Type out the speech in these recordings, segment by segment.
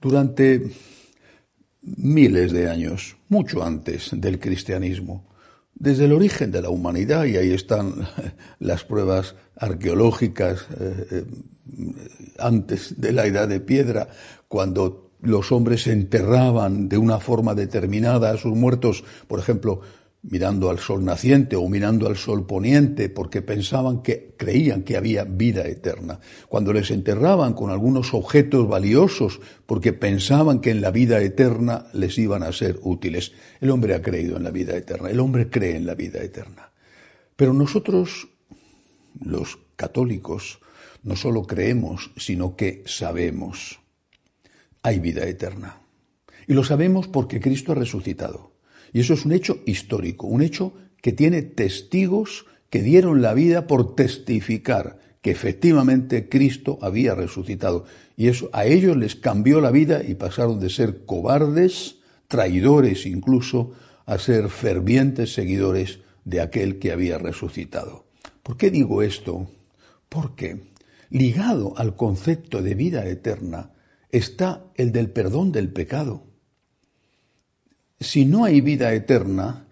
Durante miles de años, mucho antes del cristianismo, desde el origen de la humanidad, y ahí están las pruebas arqueológicas eh, eh, antes de la edad de piedra, cuando los hombres enterraban de una forma determinada a sus muertos, por ejemplo, mirando al sol naciente o mirando al sol poniente, porque pensaban que creían que había vida eterna. Cuando les enterraban con algunos objetos valiosos, porque pensaban que en la vida eterna les iban a ser útiles. El hombre ha creído en la vida eterna, el hombre cree en la vida eterna. Pero nosotros, los católicos, no solo creemos, sino que sabemos. Hay vida eterna. Y lo sabemos porque Cristo ha resucitado. Y eso es un hecho histórico, un hecho que tiene testigos que dieron la vida por testificar que efectivamente Cristo había resucitado. Y eso a ellos les cambió la vida y pasaron de ser cobardes, traidores incluso, a ser fervientes seguidores de aquel que había resucitado. ¿Por qué digo esto? Porque ligado al concepto de vida eterna está el del perdón del pecado si no hay vida eterna,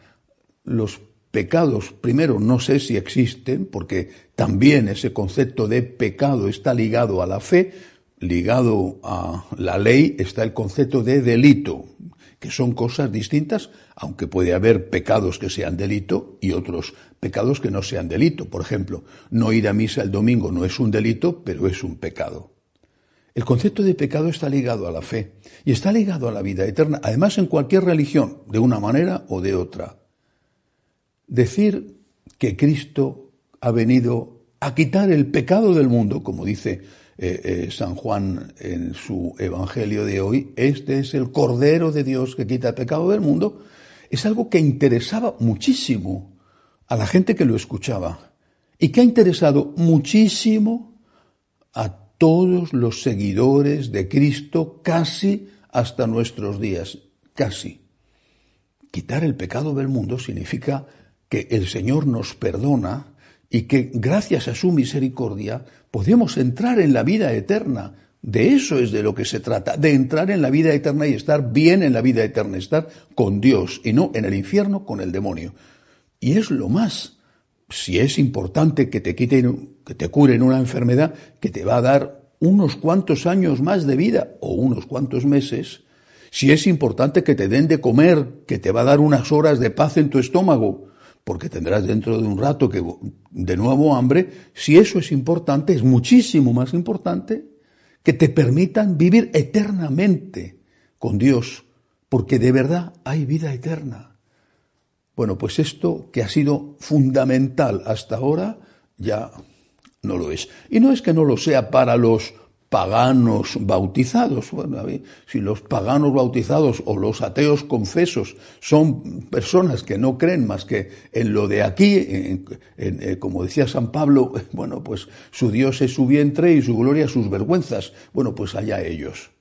los pecados, primero, no sé si existen, porque también ese concepto de pecado está ligado a la fe, ligado a la ley está el concepto de delito, que son cosas distintas, aunque puede haber pecados que sean delito y otros pecados que no sean delito. Por ejemplo, no ir a misa el domingo no es un delito, pero es un pecado. El concepto de pecado está ligado a la fe y está ligado a la vida eterna, además en cualquier religión, de una manera o de otra. Decir que Cristo ha venido a quitar el pecado del mundo, como dice eh, eh, San Juan en su Evangelio de hoy, este es el Cordero de Dios que quita el pecado del mundo, es algo que interesaba muchísimo a la gente que lo escuchaba y que ha interesado muchísimo a todos los seguidores de Cristo casi hasta nuestros días, casi. Quitar el pecado del mundo significa que el Señor nos perdona y que gracias a su misericordia podemos entrar en la vida eterna. De eso es de lo que se trata, de entrar en la vida eterna y estar bien en la vida eterna, estar con Dios y no en el infierno con el demonio. Y es lo más si es importante que te quiten, que te curen una enfermedad que te va a dar unos cuantos años más de vida o unos cuantos meses, si es importante que te den de comer, que te va a dar unas horas de paz en tu estómago, porque tendrás dentro de un rato que de nuevo hambre, si eso es importante, es muchísimo más importante que te permitan vivir eternamente con Dios, porque de verdad hay vida eterna. Bueno, pues esto que ha sido fundamental hasta ahora ya no lo es. Y no es que no lo sea para los paganos bautizados. Bueno, si los paganos bautizados o los ateos confesos son personas que no creen más que en lo de aquí, eh, como decía San Pablo, bueno, pues su Dios es su vientre y su gloria sus vergüenzas. Bueno, pues allá ellos.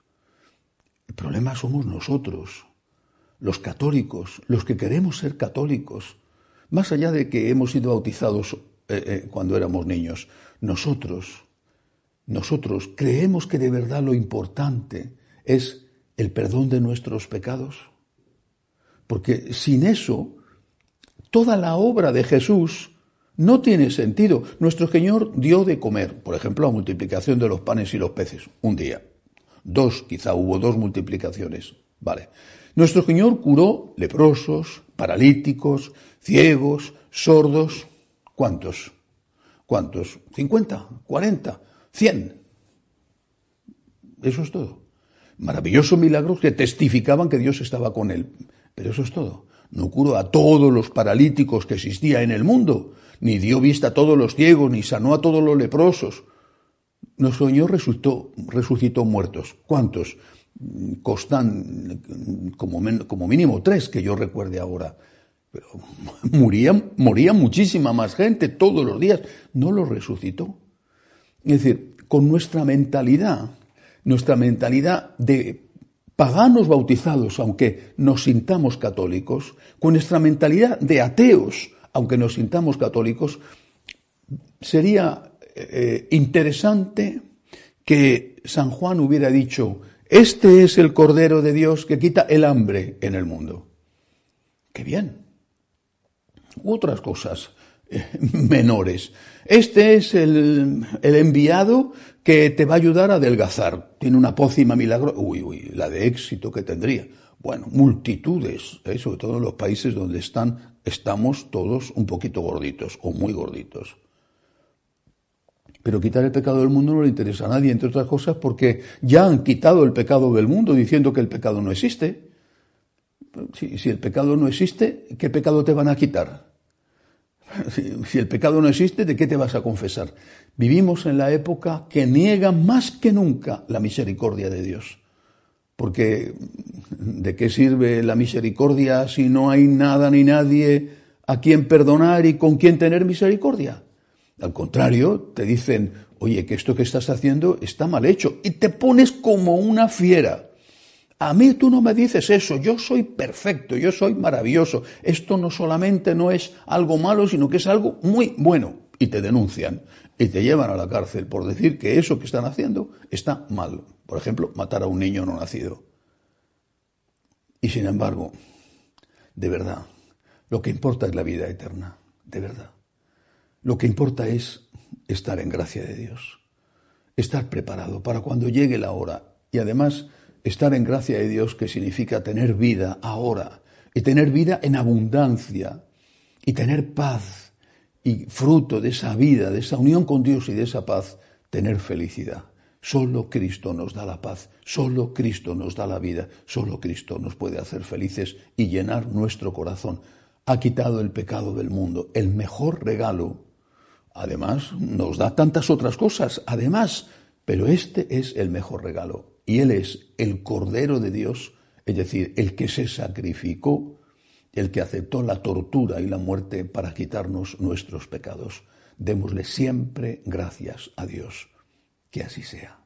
El problema somos nosotros, los católicos, los que queremos ser católicos, más allá de que hemos sido bautizados eh, eh, cuando éramos niños. Nosotros, nosotros creemos que de verdad lo importante es el perdón de nuestros pecados. Porque sin eso, toda la obra de Jesús no tiene sentido. Nuestro Señor dio de comer, por ejemplo, la multiplicación de los panes y los peces, un día. Dos, quizá hubo dos multiplicaciones. Vale. Nuestro Señor curó leprosos, paralíticos, ciegos, sordos. ¿Cuántos? ¿Cuántos? ¿50? ¿40? ¿100? Eso es todo. Maravillosos milagros que testificaban que Dios estaba con él. Pero eso es todo. No curó a todos los paralíticos que existía en el mundo, ni dio vista a todos los ciegos, ni sanó a todos los leprosos. Nuestro Señor resucitó, resucitó muertos. ¿Cuántos? Costan como, mínimo tres que yo recuerde ahora. Pero moría, muchísima más gente todos los días. No lo resucitó. Es decir, con nuestra mentalidad, nuestra mentalidad de paganos bautizados, aunque nos sintamos católicos, con nuestra mentalidad de ateos, aunque nos sintamos católicos, sería eh, interesante que San Juan hubiera dicho, este es el Cordero de Dios que quita el hambre en el mundo. Qué bien otras cosas eh, menores. Este es el, enviado que te va a ayudar a adelgazar. Tiene una pócima milagrosa. Uy, uy, la de éxito que tendría. Bueno, multitudes, ¿eh? sobre todo en los países donde están, estamos todos un poquito gorditos o muy gorditos. Pero quitar el pecado del mundo no le interesa a nadie, entre otras cosas, porque ya han quitado el pecado del mundo diciendo que el pecado no existe. si el pecado no existe, ¿qué pecado te van a quitar? Si, el pecado no existe, ¿de qué te vas a confesar? Vivimos en la época que niega más que nunca la misericordia de Dios. Porque ¿de qué sirve la misericordia si no hay nada ni nadie a quien perdonar y con quien tener misericordia? Al contrario, te dicen, oye, que esto que estás haciendo está mal hecho y te pones como una fiera. A mí tú no me dices eso, yo soy perfecto, yo soy maravilloso. Esto no solamente no es algo malo, sino que es algo muy bueno. Y te denuncian y te llevan a la cárcel por decir que eso que están haciendo está mal. Por ejemplo, matar a un niño no nacido. Y sin embargo, de verdad, lo que importa es la vida eterna, de verdad. Lo que importa es estar en gracia de Dios, estar preparado para cuando llegue la hora y además estar en gracia de Dios, que significa tener vida ahora, y tener vida en abundancia, y tener paz, y fruto de esa vida, de esa unión con Dios y de esa paz, tener felicidad. Solo Cristo nos da la paz, solo Cristo nos da la vida, solo Cristo nos puede hacer felices y llenar nuestro corazón. Ha quitado el pecado del mundo, el mejor regalo. Además, nos da tantas otras cosas, además, pero este es el mejor regalo y Él es el Cordero de Dios, es decir, el que se sacrificó, el que aceptó la tortura y la muerte para quitarnos nuestros pecados. Démosle siempre gracias a Dios. Que así sea.